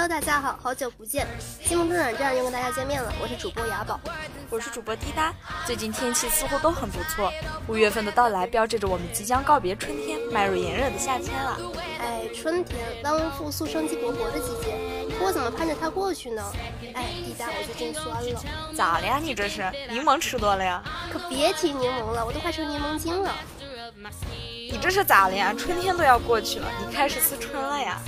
Hello，大家好，好久不见，新闻中转站又跟大家见面了，我是主播雅宝，我是主播滴答。最近天气似乎都很不错，五月份的到来标志着我们即将告别春天，迈入炎热的夏天了。哎，春天，万物复苏、生机勃勃的季节，可我怎么盼着它过去呢？哎，滴答，我最近酸了。咋了呀？你这是柠檬吃多了呀？可别提柠檬了，我都快成柠檬精了。你这是咋了呀？春天都要过去了，你开始思春了呀？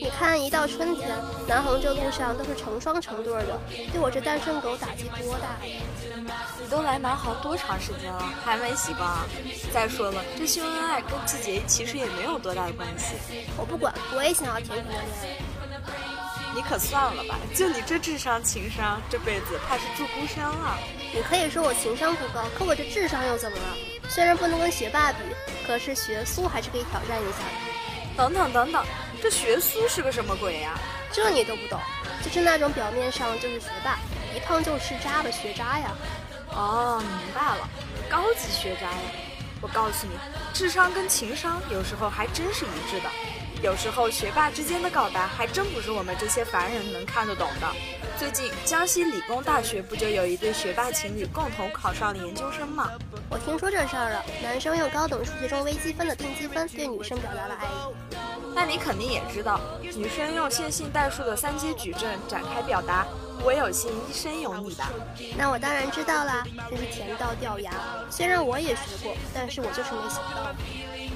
你看，一到春天，南航这路上都是成双成对的，对我这单身狗打击多大呀！你都来南航多长时间了，还没习惯啊？再说了，这秀恩爱跟季节其实也没有多大的关系。我不管，我也想要甜甜的恋爱。你可算了吧，就你这智商情商，这辈子怕是住孤山了。你可以说我情商不高，可我这智商又怎么了？虽然不能跟学霸比，可是学苏还是可以挑战一下的。等等等等，这学苏是个什么鬼呀？这你都不懂，就是那种表面上就是学霸，一碰就是渣的学渣呀。哦，明白了，高级学渣呀。我告诉你，智商跟情商有时候还真是一致的。有时候学霸之间的告白还真不是我们这些凡人能看得懂的。最近江西理工大学不就有一对学霸情侣共同考上了研究生吗？我听说这事儿了，男生用高等数学中微积分的定积分对女生表达了爱意。那你肯定也知道，女生用线性代数的三阶矩阵展开表达“我有幸一生有你”吧？那我当然知道啦，真是甜到掉牙。虽然我也学过，但是我就是没想到。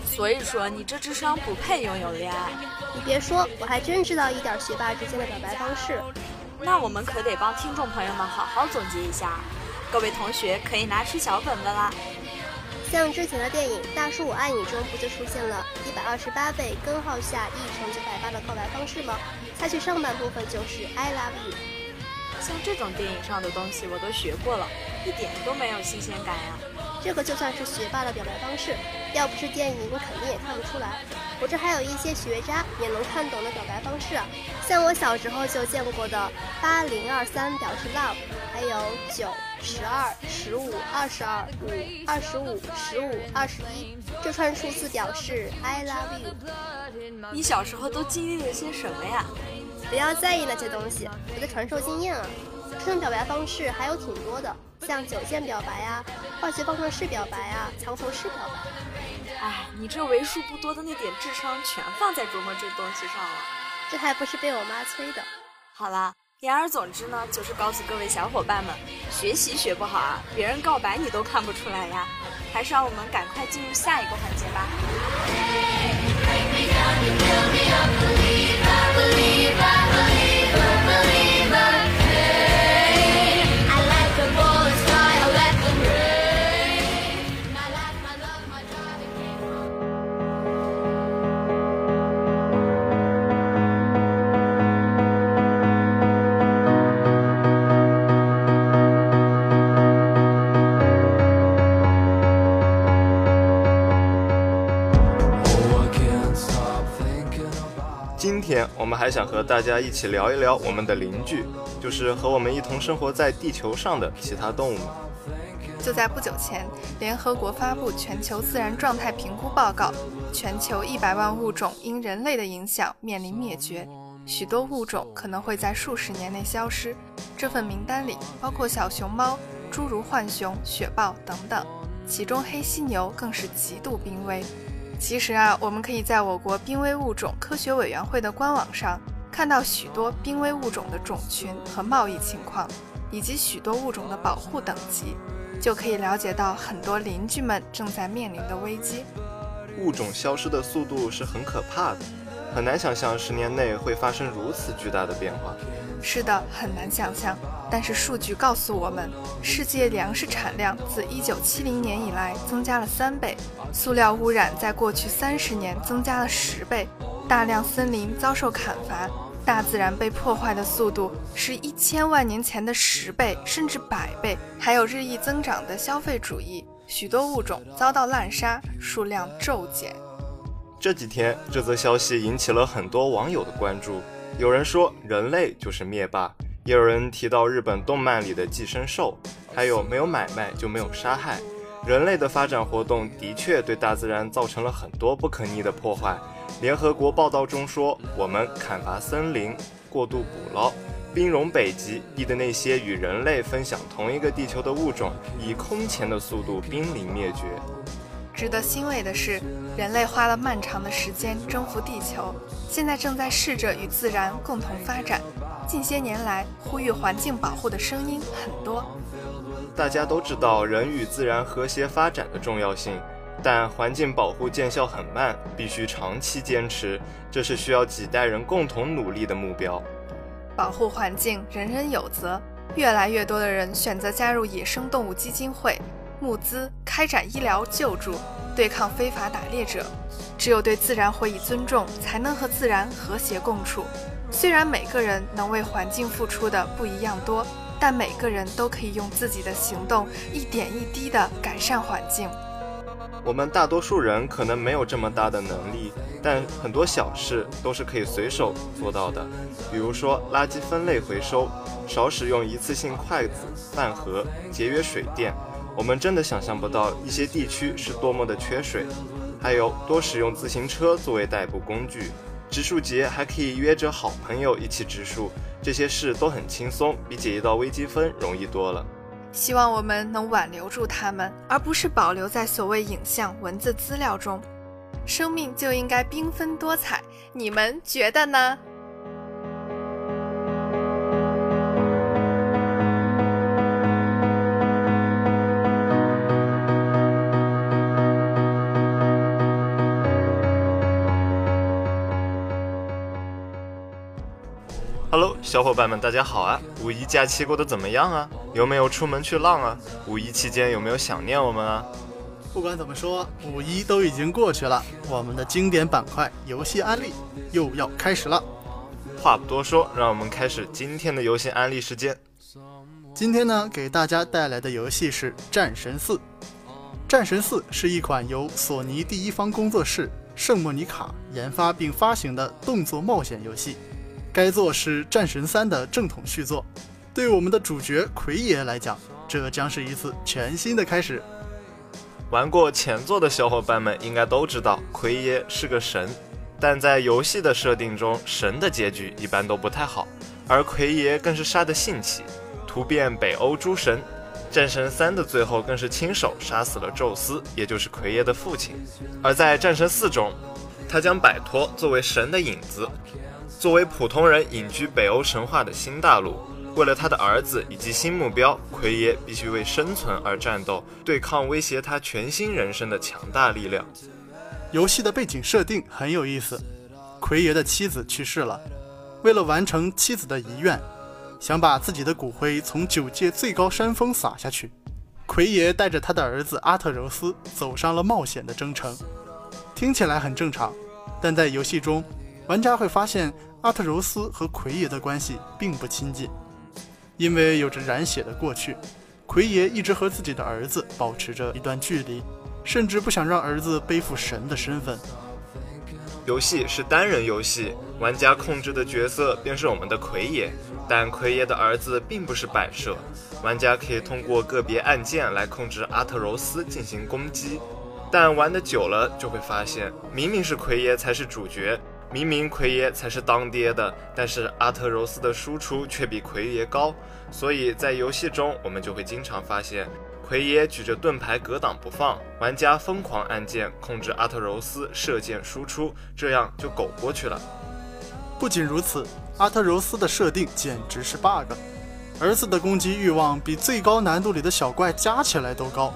所以说，你这智商不配拥有恋爱。你别说，我还真知道一点学霸之间的表白方式。那我们可得帮听众朋友们好好总结一下。各位同学可以拿出小本本啦。像之前的电影《大叔我爱你》中，不就出现了一百二十八倍根号下一乘九百八的告白方式吗？下去上半部分就是 I love you。像这种电影上的东西我都学过了，一点都没有新鲜感呀。这个就算是学霸的表白方式，要不是电影，我肯定也看不出来。我这还有一些学渣也能看懂的表白方式啊，像我小时候就见过的八零二三表示 love，还有九十二十五二十二五二十五十五二十一这串数字表示 I love you。你小时候都经历了些什么呀？不要在意那些东西，我在传授经验啊。这种表白方式还有挺多的。像九键表白啊，化学方程式表白啊，藏头诗表白。哎，你这为数不多的那点智商全放在琢磨这东西上了，这还不是被我妈催的。好啦，言而总之呢，就是告诉各位小伙伴们，学习学不好啊，别人告白你都看不出来呀。还是让我们赶快进入下一个环节吧。我想和大家一起聊一聊我们的邻居，就是和我们一同生活在地球上的其他动物们。就在不久前，联合国发布全球自然状态评估报告，全球一百万物种因人类的影响面临灭绝，许多物种可能会在数十年内消失。这份名单里包括小熊猫、诸如浣熊、雪豹等等，其中黑犀牛更是极度濒危。其实啊，我们可以在我国濒危物种科学委员会的官网上看到许多濒危物种的种群和贸易情况，以及许多物种的保护等级，就可以了解到很多邻居们正在面临的危机。物种消失的速度是很可怕的，很难想象十年内会发生如此巨大的变化。是的，很难想象。但是数据告诉我们，世界粮食产量自1970年以来增加了三倍，塑料污染在过去三十年增加了十倍，大量森林遭受砍伐，大自然被破坏的速度是一千万年前的十倍甚至百倍，还有日益增长的消费主义，许多物种遭到滥杀，数量骤减。这几天，这则消息引起了很多网友的关注，有人说人类就是灭霸。也有人提到日本动漫里的寄生兽，还有没有买卖就没有杀害。人类的发展活动的确对大自然造成了很多不可逆的破坏。联合国报道中说，我们砍伐森林，过度捕捞。冰融北极，逼得那些与人类分享同一个地球的物种，以空前的速度濒临灭绝。值得欣慰的是，人类花了漫长的时间征服地球，现在正在试着与自然共同发展。近些年来，呼吁环境保护的声音很多。大家都知道人与自然和谐发展的重要性，但环境保护见效很慢，必须长期坚持，这是需要几代人共同努力的目标。保护环境，人人有责。越来越多的人选择加入野生动物基金会，募资开展医疗救助，对抗非法打猎者。只有对自然回以尊重，才能和自然和谐共处。虽然每个人能为环境付出的不一样多，但每个人都可以用自己的行动，一点一滴地改善环境。我们大多数人可能没有这么大的能力，但很多小事都是可以随手做到的。比如说垃圾分类回收，少使用一次性筷子、饭盒，节约水电。我们真的想象不到一些地区是多么的缺水。还有多使用自行车作为代步工具。植树节还可以约着好朋友一起植树，这些事都很轻松，比解一道微积分容易多了。希望我们能挽留住他们，而不是保留在所谓影像、文字资料中。生命就应该缤纷多彩，你们觉得呢小伙伴们，大家好啊！五一假期过得怎么样啊？有没有出门去浪啊？五一期间有没有想念我们啊？不管怎么说，五一都已经过去了，我们的经典板块游戏安利又要开始了。话不多说，让我们开始今天的游戏安利时间。今天呢，给大家带来的游戏是《战神四》。《战神四》是一款由索尼第一方工作室圣莫尼卡研发并发行的动作冒险游戏。该作是《战神三》的正统续作，对我们的主角奎爷来讲，这将是一次全新的开始。玩过前作的小伙伴们应该都知道，奎爷是个神，但在游戏的设定中，神的结局一般都不太好，而奎爷更是杀得兴起，突变北欧诸神。《战神三》的最后更是亲手杀死了宙斯，也就是奎爷的父亲。而在《战神四》中，他将摆脱作为神的影子。作为普通人隐居北欧神话的新大陆，为了他的儿子以及新目标，奎爷必须为生存而战斗，对抗威胁他全新人生的强大力量。游戏的背景设定很有意思，奎爷的妻子去世了，为了完成妻子的遗愿，想把自己的骨灰从九界最高山峰撒下去。奎爷带着他的儿子阿特柔斯走上了冒险的征程。听起来很正常，但在游戏中，玩家会发现。阿特柔斯和奎爷的关系并不亲近，因为有着染血的过去，奎爷一直和自己的儿子保持着一段距离，甚至不想让儿子背负神的身份。游戏是单人游戏，玩家控制的角色便是我们的奎爷，但奎爷的儿子并不是摆设，玩家可以通过个别按键来控制阿特柔斯进行攻击，但玩的久了就会发现，明明是奎爷才是主角。明明奎爷才是当爹的，但是阿特柔斯的输出却比奎爷高，所以在游戏中我们就会经常发现奎爷举着盾牌格挡不放，玩家疯狂按键控制阿特柔斯射箭输出，这样就苟过去了。不仅如此，阿特柔斯的设定简直是 bug，儿子的攻击欲望比最高难度里的小怪加起来都高，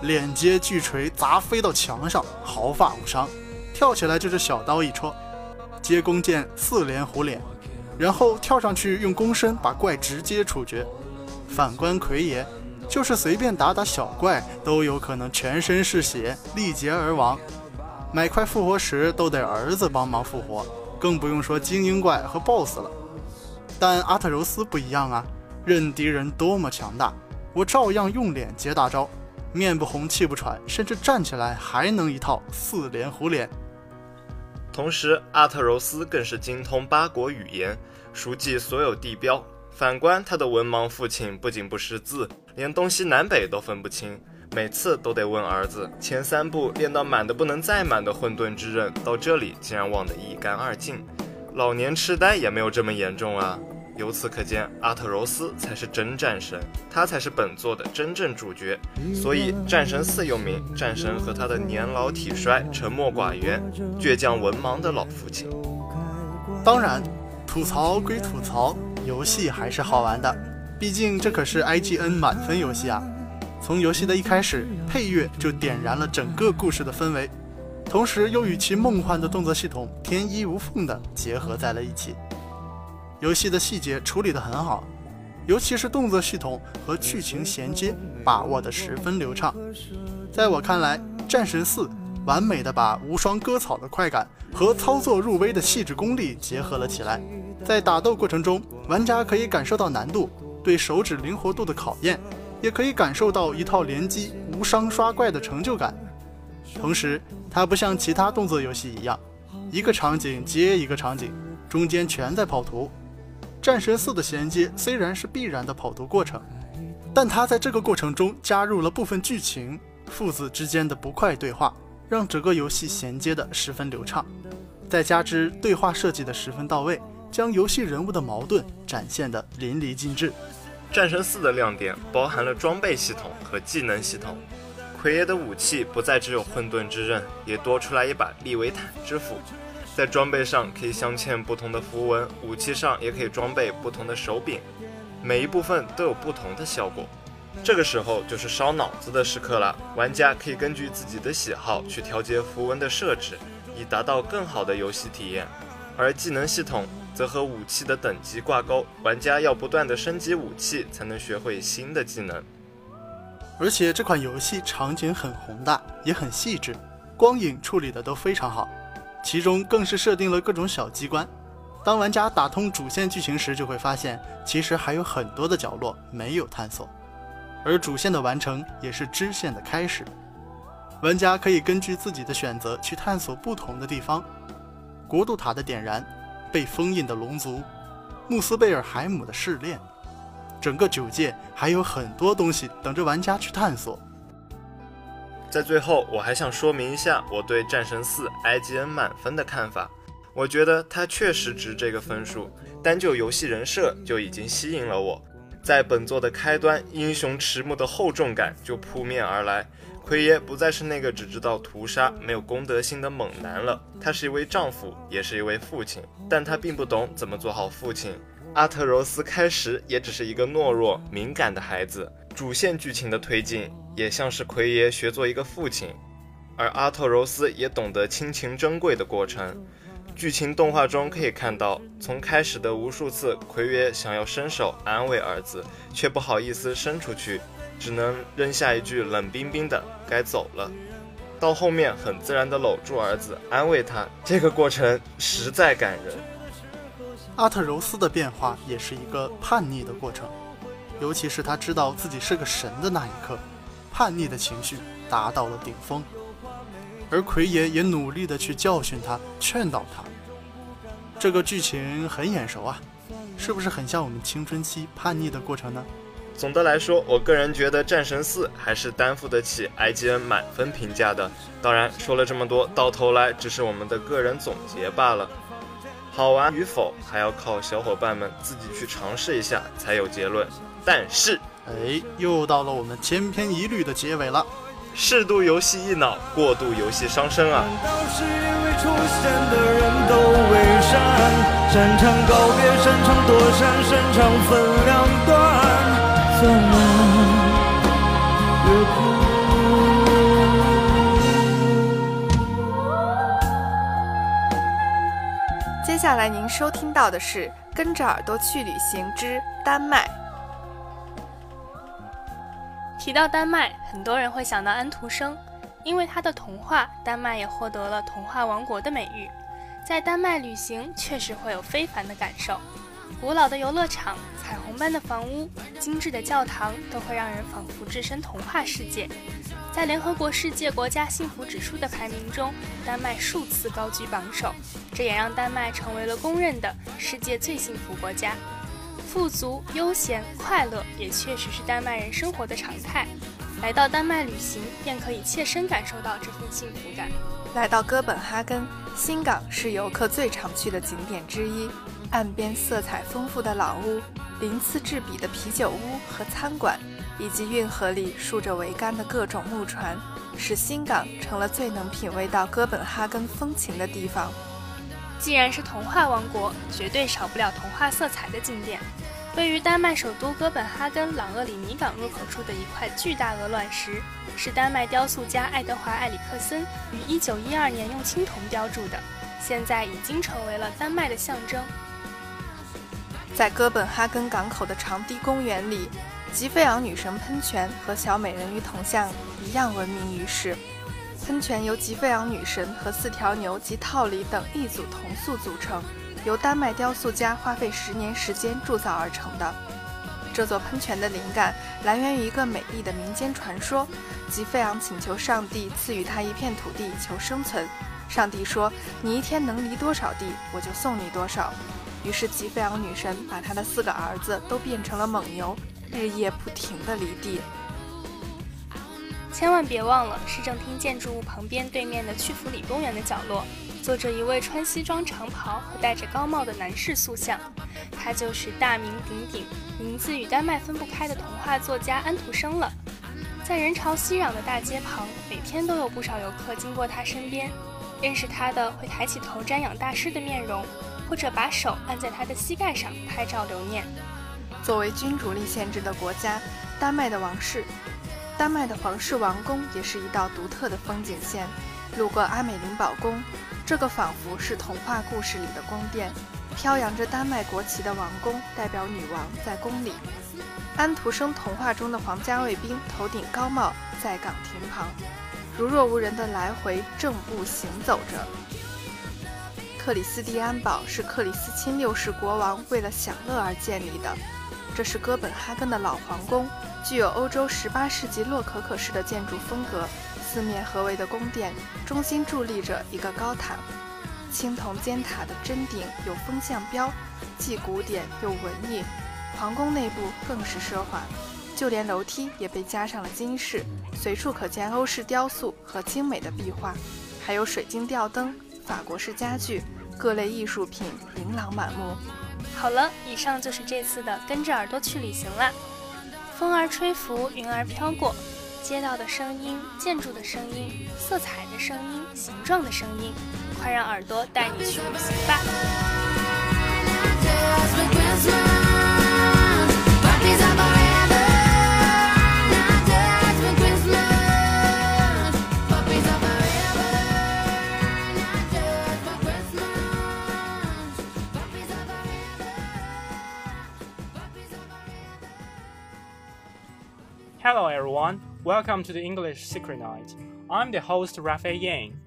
脸接巨锤砸飞到墙上毫发无伤，跳起来就是小刀一戳。接弓箭四连虎脸，然后跳上去用弓身把怪直接处决。反观奎爷，就是随便打打小怪都有可能全身是血，力竭而亡。买块复活石都得儿子帮忙复活，更不用说精英怪和 BOSS 了。但阿特柔斯不一样啊，任敌人多么强大，我照样用脸接大招，面不红气不喘，甚至站起来还能一套四连虎脸。同时，阿特柔斯更是精通八国语言，熟记所有地标。反观他的文盲父亲，不仅不识字，连东西南北都分不清，每次都得问儿子。前三步练到满的不能再满的混沌之刃，到这里竟然忘得一干二净。老年痴呆也没有这么严重啊。由此可见，阿特柔斯才是真战神，他才是本作的真正主角。所以，战神四又名战神和他的年老体衰、沉默寡言、倔强文盲的老父亲。当然，吐槽归吐槽，游戏还是好玩的，毕竟这可是 IGN 满分游戏啊。从游戏的一开始，配乐就点燃了整个故事的氛围，同时又与其梦幻的动作系统天衣无缝地结合在了一起。游戏的细节处理得很好，尤其是动作系统和剧情衔接把握得十分流畅。在我看来，《战神四》完美的把无双割草的快感和操作入微的细致功力结合了起来。在打斗过程中，玩家可以感受到难度对手指灵活度的考验，也可以感受到一套连击无伤刷怪的成就感。同时，它不像其他动作游戏一样，一个场景接一个场景，中间全在跑图。战神四的衔接虽然是必然的跑图过程，但它在这个过程中加入了部分剧情，父子之间的不快对话，让整个游戏衔接的十分流畅。再加之对话设计的十分到位，将游戏人物的矛盾展现的淋漓尽致。战神四的亮点包含了装备系统和技能系统，奎爷的武器不再只有混沌之刃，也多出来一把利维坦之斧。在装备上可以镶嵌不同的符文，武器上也可以装备不同的手柄，每一部分都有不同的效果。这个时候就是烧脑子的时刻了，玩家可以根据自己的喜好去调节符文的设置，以达到更好的游戏体验。而技能系统则和武器的等级挂钩，玩家要不断的升级武器才能学会新的技能。而且这款游戏场景很宏大，也很细致，光影处理的都非常好。其中更是设定了各种小机关，当玩家打通主线剧情时，就会发现其实还有很多的角落没有探索，而主线的完成也是支线的开始。玩家可以根据自己的选择去探索不同的地方：国度塔的点燃、被封印的龙族、穆斯贝尔海姆的试炼，整个九界还有很多东西等着玩家去探索。在最后，我还想说明一下我对《战神四》IGN 满分的看法。我觉得它确实值这个分数，单就游戏人设就已经吸引了我。在本作的开端，英雄迟暮的厚重感就扑面而来。奎爷不再是那个只知道屠杀、没有公德心的猛男了，他是一位丈夫，也是一位父亲，但他并不懂怎么做好父亲。阿特柔斯开始也只是一个懦弱、敏感的孩子。主线剧情的推进也像是奎爷学做一个父亲，而阿特柔斯也懂得亲情珍贵的过程。剧情动画中可以看到，从开始的无数次奎爷想要伸手安慰儿子，却不好意思伸出去，只能扔下一句冷冰冰的“该走了”，到后面很自然的搂住儿子安慰他，这个过程实在感人。阿特柔斯的变化也是一个叛逆的过程。尤其是他知道自己是个神的那一刻，叛逆的情绪达到了顶峰，而奎爷也努力的去教训他、劝导他。这个剧情很眼熟啊，是不是很像我们青春期叛逆的过程呢？总的来说，我个人觉得《战神四》还是担负得起 IGN 满分评价的。当然，说了这么多，到头来只是我们的个人总结罢了。好玩与否，还要靠小伙伴们自己去尝试一下才有结论。但是，哎，又到了我们千篇一律的结尾了。适度游戏一脑，过度游戏伤身啊！接下来您收听到的是《跟着耳朵去旅行之丹麦》。提到丹麦，很多人会想到安徒生，因为他的童话，丹麦也获得了童话王国的美誉。在丹麦旅行确实会有非凡的感受，古老的游乐场、彩虹般的房屋、精致的教堂，都会让人仿佛置身童话世界。在联合国世界国家幸福指数的排名中，丹麦数次高居榜首，这也让丹麦成为了公认的世界最幸福国家。富足、悠闲、快乐，也确实是丹麦人生活的常态。来到丹麦旅行，便可以切身感受到这份幸福感。来到哥本哈根，新港是游客最常去的景点之一。岸边色彩丰富的老屋、鳞次栉比的啤酒屋和餐馆，以及运河里竖着桅杆的各种木船，使新港成了最能品味到哥本哈根风情的地方。既然是童话王国，绝对少不了童话色彩的景点。位于丹麦首都哥本哈根朗厄里尼港入口处的一块巨大鹅卵石，是丹麦雕塑家爱德华·埃里克森于1912年用青铜雕铸的，现在已经成为了丹麦的象征。在哥本哈根港口的长堤公园里，吉菲昂女神喷泉和小美人鱼铜像一样闻名于世。喷泉由吉菲昂女神和四条牛及套里等一组铜塑组成。由丹麦雕塑家花费十年时间铸造而成的这座喷泉的灵感来源于一个美丽的民间传说：吉费昂请求上帝赐予他一片土地求生存，上帝说：“你一天能犁多少地，我就送你多少。”于是吉费昂女神把她的四个儿子都变成了蒙牛，日夜不停地犁地。千万别忘了，市政厅建筑物旁边对面的曲阜里公园的角落。坐着一位穿西装长袍和戴着高帽的男士塑像，他就是大名鼎鼎、名字与丹麦分不开的童话作家安徒生了。在人潮熙攘的大街旁，每天都有不少游客经过他身边，认识他的会抬起头瞻仰大师的面容，或者把手按在他的膝盖上拍照留念。作为君主立宪制的国家，丹麦的王室，丹麦的皇室王宫也是一道独特的风景线。路过阿美林堡宫。这个仿佛是童话故事里的宫殿，飘扬着丹麦国旗的王宫代表女王在宫里。安徒生童话中的皇家卫兵头顶高帽在岗亭旁，如若无人的来回正步行走着。克里斯蒂安堡是克里斯钦六世国王为了享乐而建立的，这是哥本哈根的老皇宫，具有欧洲十八世纪洛可可式的建筑风格。四面合围的宫殿，中心伫立着一个高塔，青铜尖塔的真顶有风向标，既古典又文艺。皇宫内部更是奢华，就连楼梯也被加上了金饰，随处可见欧式雕塑和精美的壁画，还有水晶吊灯、法国式家具，各类艺术品琳琅满目。好了，以上就是这次的跟着耳朵去旅行啦。风儿吹拂，云儿飘过。街道的声音，建筑的声音，色彩的声音，形状的声音，快让耳朵带你去旅行吧 Welcome to the English Secret Night. I'm the host Raphael Yang.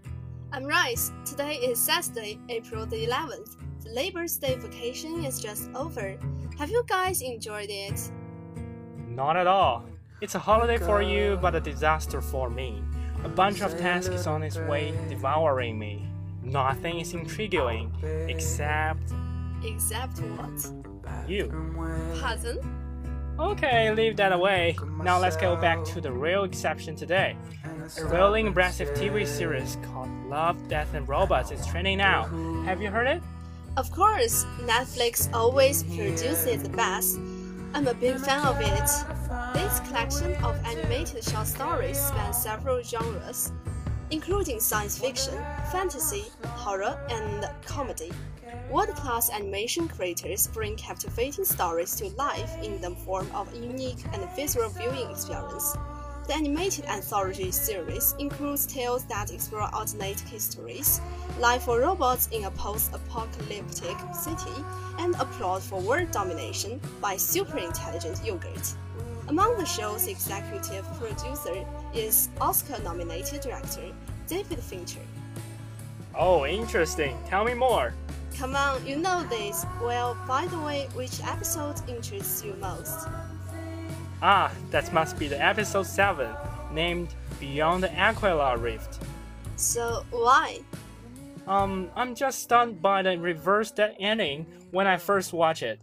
I'm Rice. Today is Saturday, April the 11th. The Labor Day vacation is just over. Have you guys enjoyed it? Not at all. It's a holiday for you, but a disaster for me. A bunch of tasks is on its way devouring me. Nothing is intriguing except. Except what? You. Pardon? Okay, leave that away. Now let's go back to the real exception today. A really impressive TV series called Love, Death and Robots is trending now. Have you heard it? Of course, Netflix always produces the best. I'm a big fan of it. This collection of animated short stories spans several genres, including science fiction, fantasy, horror, and comedy. World-class animation creators bring captivating stories to life in the form of a unique and visceral viewing experience. The animated anthology series includes tales that explore alternate histories, life for robots in a post-apocalyptic city, and a plot for world domination by super-intelligent yogurt. Among the show's executive producer is Oscar-nominated director David Fincher. Oh, interesting. Tell me more. Come on, you know this. Well, by the way, which episode interests you most? Ah, that must be the episode 7, named Beyond the Aquila Rift. So, why? Um, I'm just stunned by the reverse dead ending when I first watched it.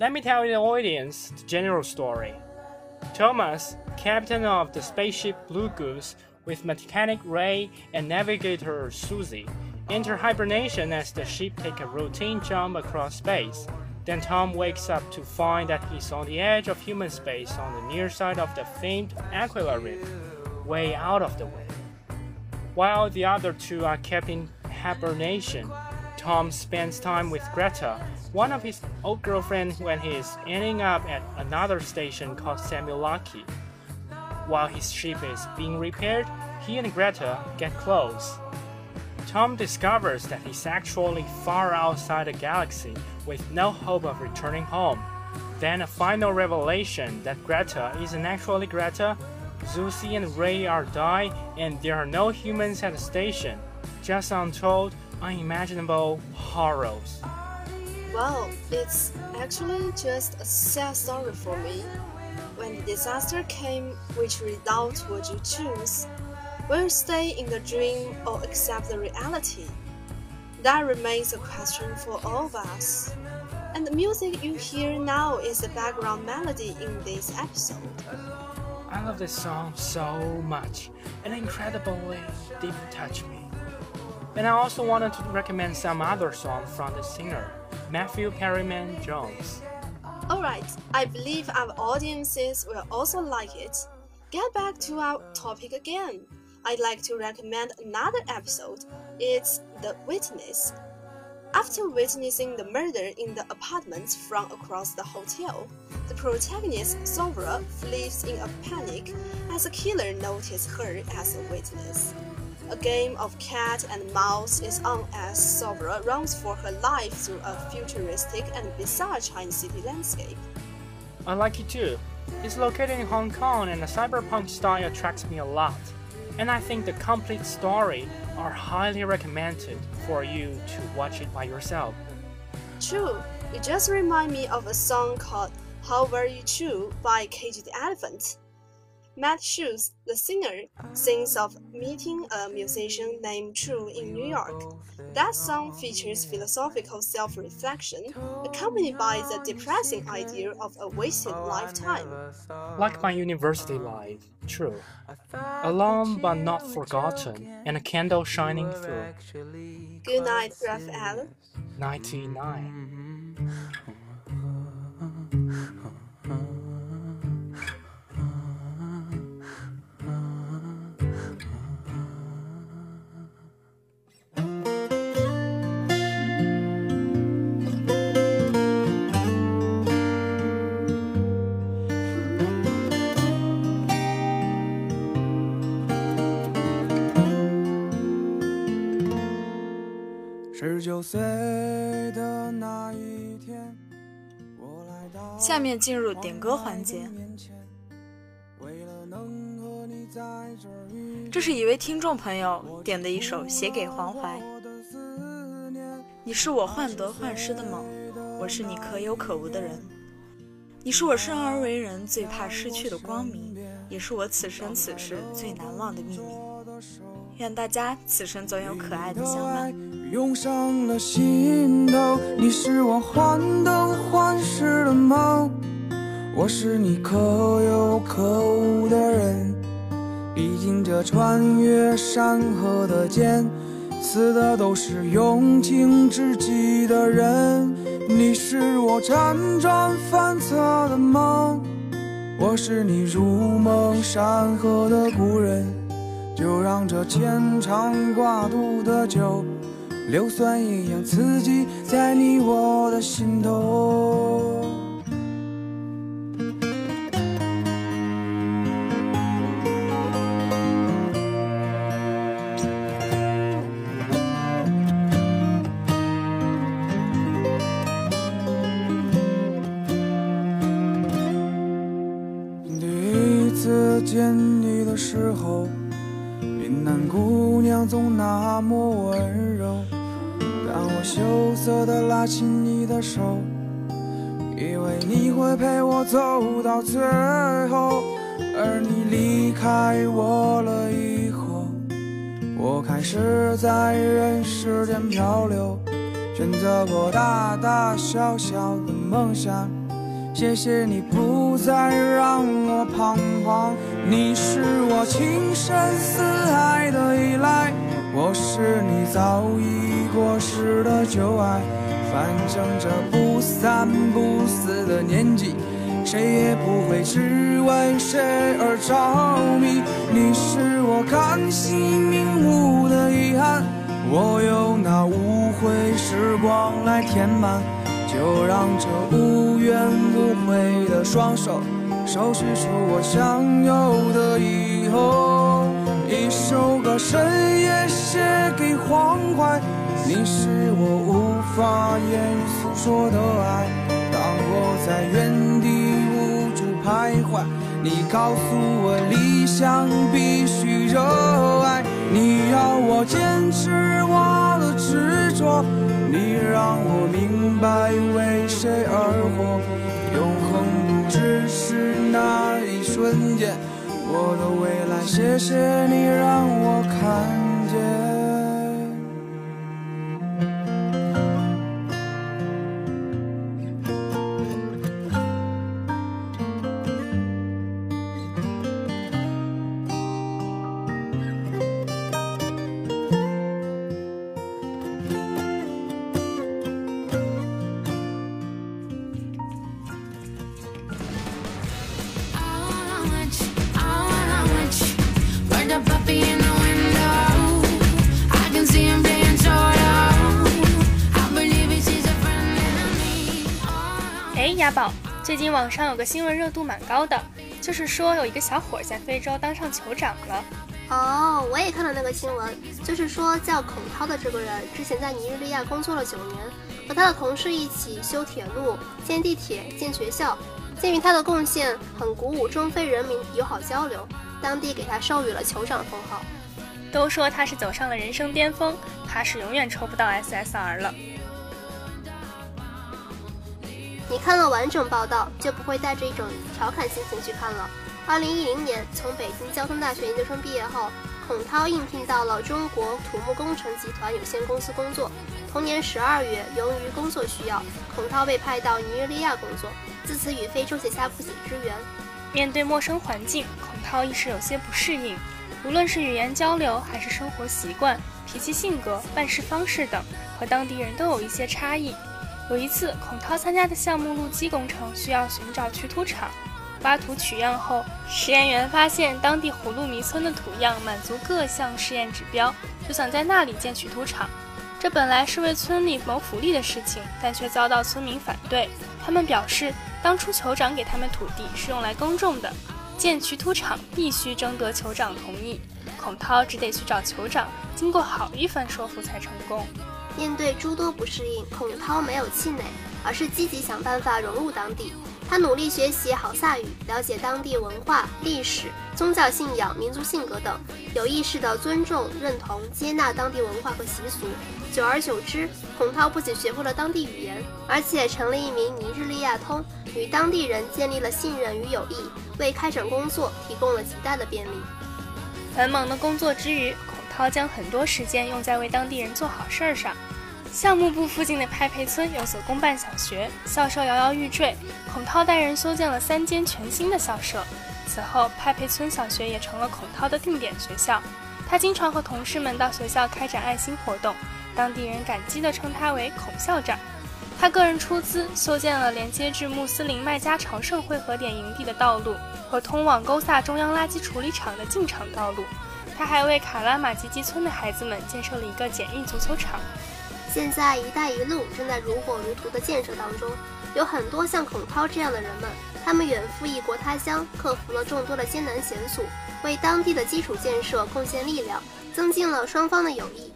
Let me tell the audience the general story. Thomas, captain of the spaceship Blue Goose with mechanic Ray and navigator Susie, enter hibernation as the ship take a routine jump across space. Then Tom wakes up to find that he's on the edge of human space on the near side of the famed Aquila Reef, way out of the way. While the other two are kept in hibernation, Tom spends time with Greta, one of his old girlfriends, when he is ending up at another station called Samulaki. While his ship is being repaired, he and Greta get close. Tom discovers that he's actually far outside the galaxy with no hope of returning home. Then a final revelation that Greta isn't actually Greta. Zuzi and Ray are died, and there are no humans at the station. Just untold, unimaginable horrors. Well, it's actually just a sad story for me. When the disaster came, which result would you choose? Will you stay in the dream or accept the reality? That remains a question for all of us. And the music you hear now is the background melody in this episode. I love this song so much, and incredibly deep touch me. And I also wanted to recommend some other songs from the singer, Matthew Perryman Jones. Alright, I believe our audiences will also like it. Get back to our topic again. I'd like to recommend another episode. It's The Witness. After witnessing the murder in the apartments from across the hotel, the protagonist Sovra flees in a panic as the killer notices her as a witness. A game of cat and mouse is on as Sovra runs for her life through a futuristic and bizarre Chinese city landscape. I like it too. It's located in Hong Kong and the cyberpunk style attracts me a lot. And I think the complete story are highly recommended for you to watch it by yourself. True, it just reminds me of a song called How Were You True by Cage the Elephant. Matt Shoes, the singer, sings of meeting a musician named True in New York. That song features philosophical self reflection, accompanied by the depressing idea of a wasted lifetime. Like my university life, true. Alone but not forgotten, and a candle shining through. Good night, Raphael. 99. 下面进入点歌环节。这是一位听众朋友点的一首《写给黄淮》。你是我患得患失的梦，我是你可有可无的人。你是我生而为人最怕失去的光明，也是我此生此世最难忘的秘密。愿大家此生总有可爱的相伴。涌上了心头，你是我患得患失的梦，我是你可有可无的人。历经这穿越山河的剑，死的都是用情至极的人。你是我辗转反侧的梦，我是你如梦山河的故人。就让这牵肠挂肚的酒。硫酸一样刺激在你我的心头。起你的手，以为你会陪我走到最后，而你离开我了以后，我开始在人世间漂流，选择过大大小小的梦想。谢谢你不再让我彷徨，你是我情深似海的依赖，我是你早已过时的旧爱。反正这不三不四的年纪，谁也不会只为谁而着迷。你是我看戏瞑目的遗憾，我用那无悔时光来填满。就让这无怨无悔的双手，收拾出我想有的以后。一首歌深夜写给黄淮，你是我无法言诉说的爱。当我在原地无助徘徊，你告诉我理想必须热爱。你要我坚持我的执着。你让我明白为谁而活，永恒不只是那一瞬间，我的未来，谢谢你让我看见。家宝，最近网上有个新闻热度蛮高的，就是说有一个小伙在非洲当上酋长了。哦，我也看到那个新闻，就是说叫孔涛的这个人之前在尼日利亚工作了九年，和他的同事一起修铁路、建地铁、建学校。鉴于他的贡献，很鼓舞中非人民友好交流，当地给他授予了酋长封号。都说他是走上了人生巅峰，怕是永远抽不到 SSR 了。你看了完整报道，就不会带着一种调侃心情去看了。二零一零年从北京交通大学研究生毕业后，孔涛应聘到了中国土木工程集团有限公司工作。同年十二月，由于工作需要，孔涛被派到尼日利亚工作，自此与非洲结下不解之缘。面对陌生环境，孔涛一时有些不适应，无论是语言交流，还是生活习惯、脾气性格、办事方式等，和当地人都有一些差异。有一次，孔涛参加的项目路基工程需要寻找取土场，挖土取样后，实验员发现当地葫芦迷村的土样满足各项试验指标，就想在那里建取土场。这本来是为村里谋福利的事情，但却遭到村民反对。他们表示，当初酋长给他们土地是用来耕种的，建取土场必须征得酋长同意。孔涛只得去找酋长，经过好一番说服才成功。面对诸多不适应，孔涛没有气馁，而是积极想办法融入当地。他努力学习好萨语，了解当地文化、历史、宗教信仰、民族性格等，有意识地尊重、认同、接纳当地文化和习俗。久而久之，孔涛不仅学会了当地语言，而且成了一名尼日利亚通，与当地人建立了信任与友谊，为开展工作提供了极大的便利。繁忙的工作之余，涛将很多时间用在为当地人做好事儿上。项目部附近的派培村有所公办小学，校舍摇摇欲坠。孔涛带人修建了三间全新的校舍。此后，派培村小学也成了孔涛的定点学校。他经常和同事们到学校开展爱心活动，当地人感激地称他为“孔校长”。他个人出资修建了连接至穆斯林麦加朝圣汇合点营地的道路和通往沟萨中央垃圾处理厂的进场道路。他还为卡拉马吉基村的孩子们建设了一个简易足球场。现在，“一带一路”正在如火如荼的建设当中，有很多像孔涛这样的人们，他们远赴异国他乡，克服了众多的艰难险阻，为当地的基础建设贡献力量，增进了双方的友谊。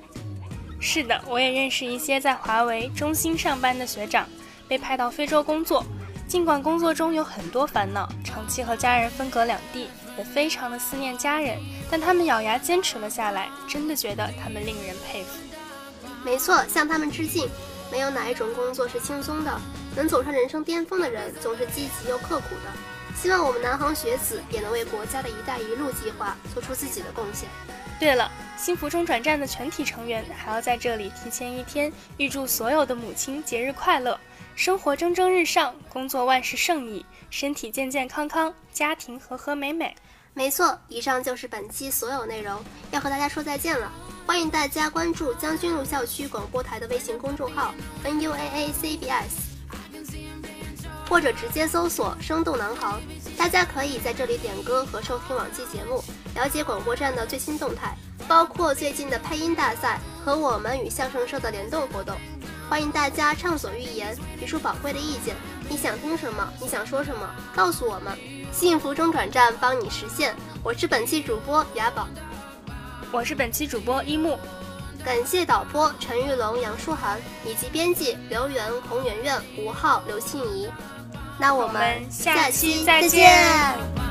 是的，我也认识一些在华为、中兴上班的学长，被派到非洲工作，尽管工作中有很多烦恼，长期和家人分隔两地。也非常的思念家人，但他们咬牙坚持了下来，真的觉得他们令人佩服。没错，向他们致敬。没有哪一种工作是轻松的，能走上人生巅峰的人总是积极又刻苦的。希望我们南航学子也能为国家的一带一路计划做出自己的贡献。对了，幸福中转站的全体成员还要在这里提前一天预祝所有的母亲节日快乐，生活蒸蒸日上，工作万事胜意，身体健健康康，家庭和和美美。没错，以上就是本期所有内容，要和大家说再见了。欢迎大家关注将军路校区广播台的微信公众号 n u a a c b s，或者直接搜索“生动南航”。大家可以在这里点歌和收听往期节目，了解广播站的最新动态，包括最近的配音大赛和我们与相声社的联动活动。欢迎大家畅所欲言，提出宝贵的意见。你想听什么？你想说什么？告诉我们。幸福中转站帮你实现。我是本期主播雅宝，我是本期主播一木。感谢导播陈玉龙、杨舒涵以及编辑刘媛、孔媛媛、吴浩、刘庆怡。那我们下期再见。